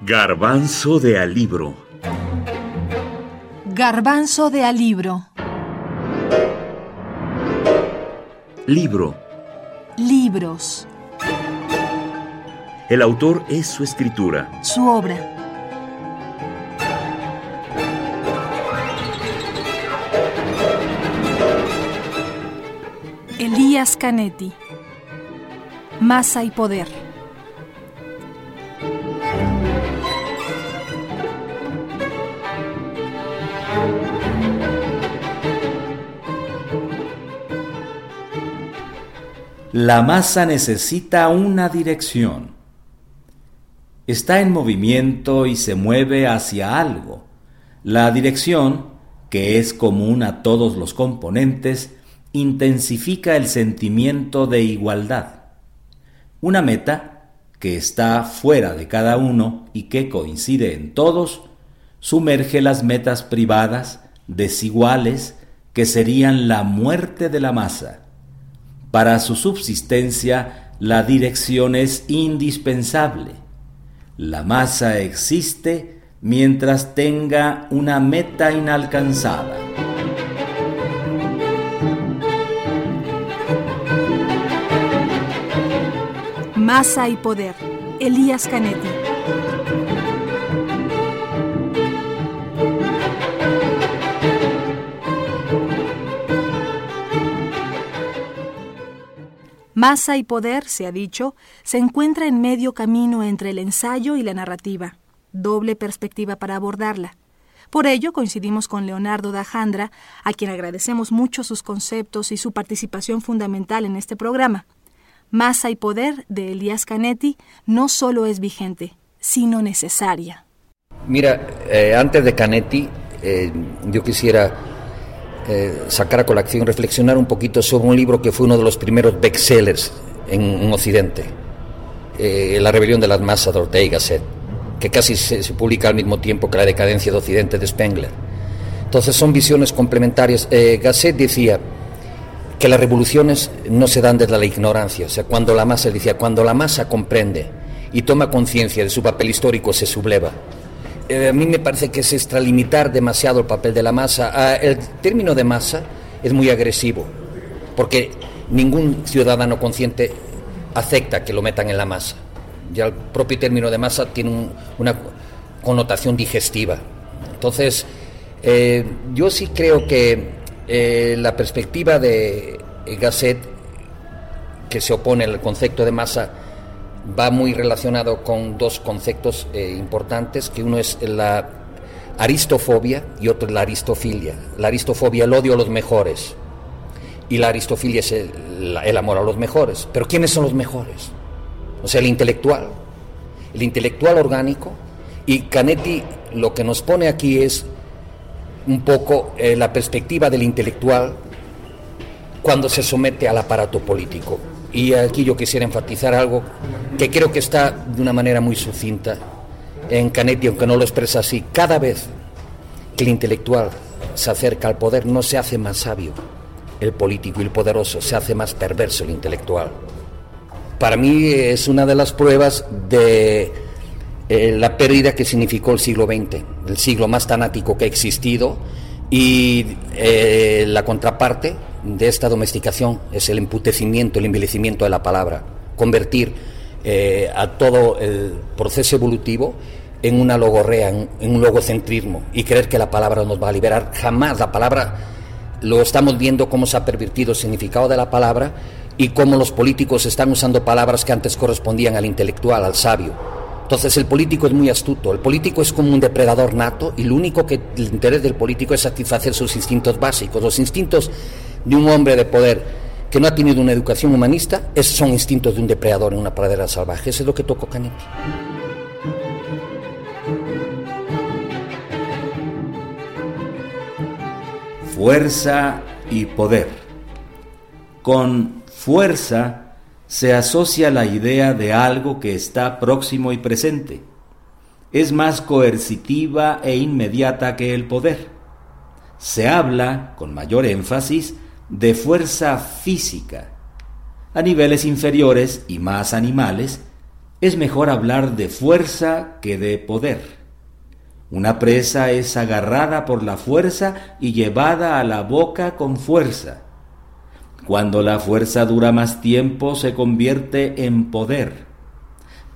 Garbanzo de alibro. Garbanzo de alibro. Libro. Libros. El autor es su escritura. Su obra. Elías Canetti. Masa y poder. La masa necesita una dirección. Está en movimiento y se mueve hacia algo. La dirección, que es común a todos los componentes, intensifica el sentimiento de igualdad. Una meta, que está fuera de cada uno y que coincide en todos, sumerge las metas privadas, desiguales, que serían la muerte de la masa para su subsistencia, la dirección es indispensable. La masa existe mientras tenga una meta inalcanzada. Masa y poder. Elías Canetti. Masa y poder, se ha dicho, se encuentra en medio camino entre el ensayo y la narrativa, doble perspectiva para abordarla. Por ello coincidimos con Leonardo Dajandra, a quien agradecemos mucho sus conceptos y su participación fundamental en este programa. Masa y poder de Elías Canetti no solo es vigente, sino necesaria. Mira, eh, antes de Canetti, eh, yo quisiera eh, sacar a colación, reflexionar un poquito sobre un libro que fue uno de los primeros bestsellers en, en Occidente, eh, La rebelión de las masas de Ortega y Gasset, que casi se, publica al mismo tiempo que La decadencia de Occidente de Spengler. Entonces son visiones complementarias. Eh, Gasset decía que las revoluciones no se dan desde la ignorancia, o sea, cuando la masa, decía, cuando la masa comprende y toma conciencia de su papel histórico, se subleva eh, a mí me parece que es extralimitar demasiado el papel de la masa. Ah, el término de masa es muy agresivo, porque ningún ciudadano consciente acepta que lo metan en la masa. Ya el propio término de masa tiene un, una connotación digestiva. Entonces, eh, yo sí creo que eh, la perspectiva de Gasset, que se opone al concepto de masa, va muy relacionado con dos conceptos eh, importantes, que uno es la aristofobia y otro es la aristofilia. La aristofobia, el odio a los mejores, y la aristofilia es el, amor a los mejores. Pero ¿quiénes son los mejores? O sea, el intelectual, el intelectual orgánico, y Canetti lo que nos pone aquí es un poco eh, la perspectiva del intelectual cuando se somete al aparato político. Y aquí yo quisiera enfatizar algo que creo que está de una manera muy sucinta en Canetti, aunque no lo expresa así. Cada vez que el intelectual se acerca al poder no se hace más sabio el político y el poderoso, se hace más perverso el intelectual. Para mí es una de las pruebas de eh, la pérdida que significó el siglo XX, el siglo más tanático que ha existido, y eh, la contraparte de esta domesticación es el emputecimiento, el envilecimiento de la palabra, convertir eh, a todo el proceso evolutivo en una logorrea, en, en, un logocentrismo y creer que la palabra nos va a liberar. Jamás la palabra, lo estamos viendo cómo se ha pervertido el significado de la palabra y cómo los políticos están usando palabras que antes correspondían al intelectual, al sabio. Entonces el político es muy astuto, el político es como un depredador nato y lo único que el interés del político es satisfacer sus instintos básicos, los instintos de un hombre de poder que no ha tenido una educación humanista, esos son instintos de un depredador en una pradera salvaje. Eso es lo que tocó Canetti. Fuerza y poder. Con fuerza se asocia la idea de algo que está próximo y presente. Es más coercitiva e inmediata que el poder. Se habla, con mayor énfasis, de fuerza física. A niveles inferiores y más animales, Es mejor hablar de fuerza que de poder. Una presa es agarrada por la fuerza y llevada a la boca con fuerza. Cuando la fuerza dura más tiempo se convierte en poder.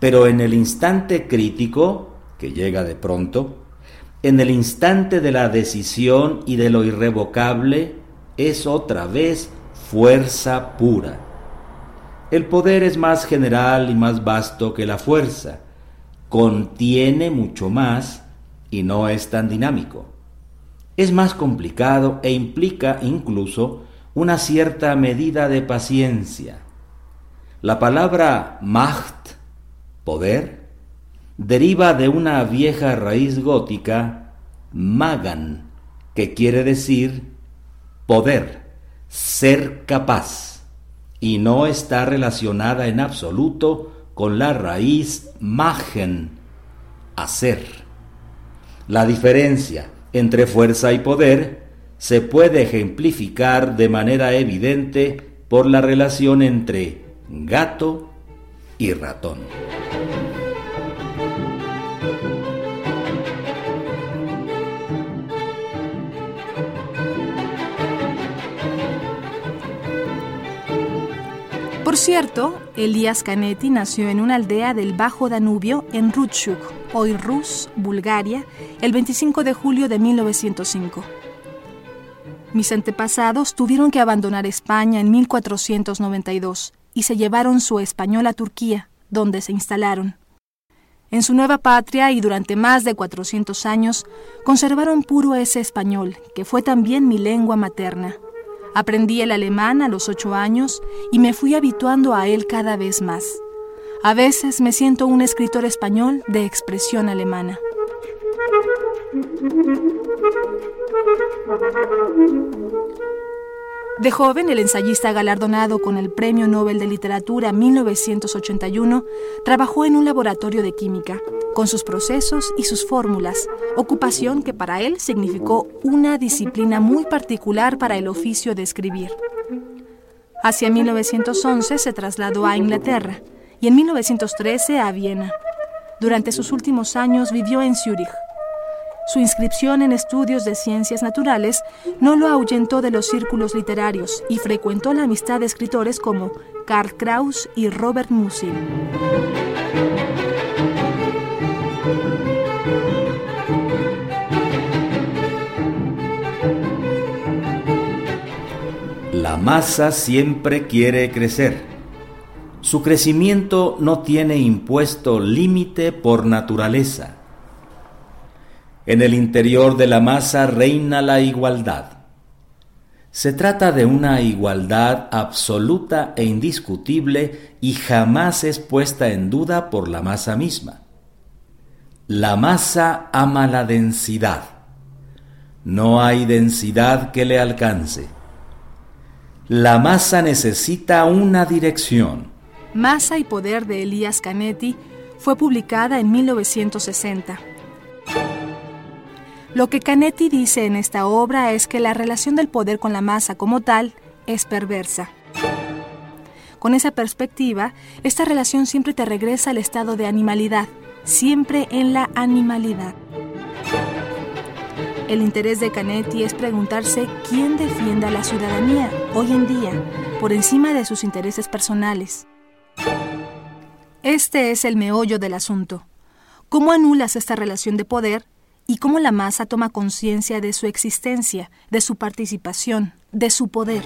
Pero en el instante crítico, que llega de pronto, en el instante de la decisión y de lo irrevocable, es otra vez fuerza pura. El poder es más general y más vasto que la fuerza, contiene mucho más y no es tan dinámico. Es más complicado e implica incluso una cierta medida de paciencia. La palabra Macht, poder, deriva de una vieja raíz gótica, magan, que quiere decir poder, ser capaz, y no está relacionada en absoluto con la raíz magen, hacer. La diferencia entre fuerza y poder se puede ejemplificar de manera evidente por la relación entre gato y ratón. Por cierto, Elías Canetti nació en una aldea del Bajo Danubio en Rutschuk, hoy Rus, Bulgaria, el 25 de julio de 1905. Mis antepasados tuvieron que abandonar España en 1492 y se llevaron su español a Turquía, donde se instalaron. En su nueva patria y durante más de 400 años conservaron puro ese español, que fue también mi lengua materna. Aprendí el alemán a los ocho años y me fui habituando a él cada vez más. A veces me siento un escritor español de expresión alemana. De joven, el ensayista galardonado con el Premio Nobel de Literatura 1981 trabajó en un laboratorio de química, con sus procesos y sus fórmulas, ocupación que para él significó una disciplina muy particular para el oficio de escribir. Hacia 1911 se trasladó a Inglaterra y en 1913 a Viena. Durante sus últimos años vivió en Zúrich, su inscripción en estudios de ciencias naturales no lo ahuyentó de los círculos literarios y frecuentó la amistad de escritores como Karl Kraus y Robert Musil. La masa siempre quiere crecer. Su crecimiento no tiene impuesto límite por naturaleza en el interior de la masa reina la igualdad. Se trata de una igualdad absoluta e indiscutible y jamás es puesta en duda por la masa misma. La masa ama la densidad. No hay densidad que le alcance. La masa necesita una dirección. Masa y poder de Elías Canetti fue publicada en 1960. Lo que Canetti dice en esta obra es que la relación del poder con la masa como tal es perversa. Con esa perspectiva, esta relación siempre te regresa al estado de animalidad, siempre en la animalidad. El interés de Canetti es preguntarse quién defiende a la ciudadanía hoy en día por encima de sus intereses personales. Este es el meollo del asunto. ¿Cómo anulas esta relación de poder y cómo la masa toma conciencia de su existencia, de su participación, de su poder.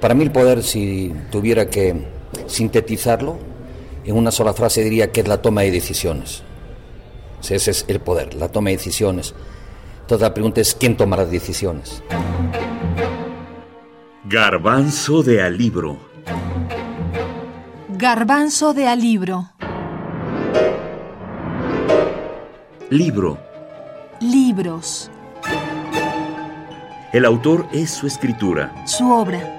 Para mí el poder, si tuviera que sintetizarlo, en una sola frase diría que es la toma de decisiones. ese es el poder, la toma de decisiones. Entonces la pregunta es, ¿quién toma las decisiones? Garbanzo de alibro. Garbanzo de alibro. Libro. Libros. El autor es su escritura. Su obra.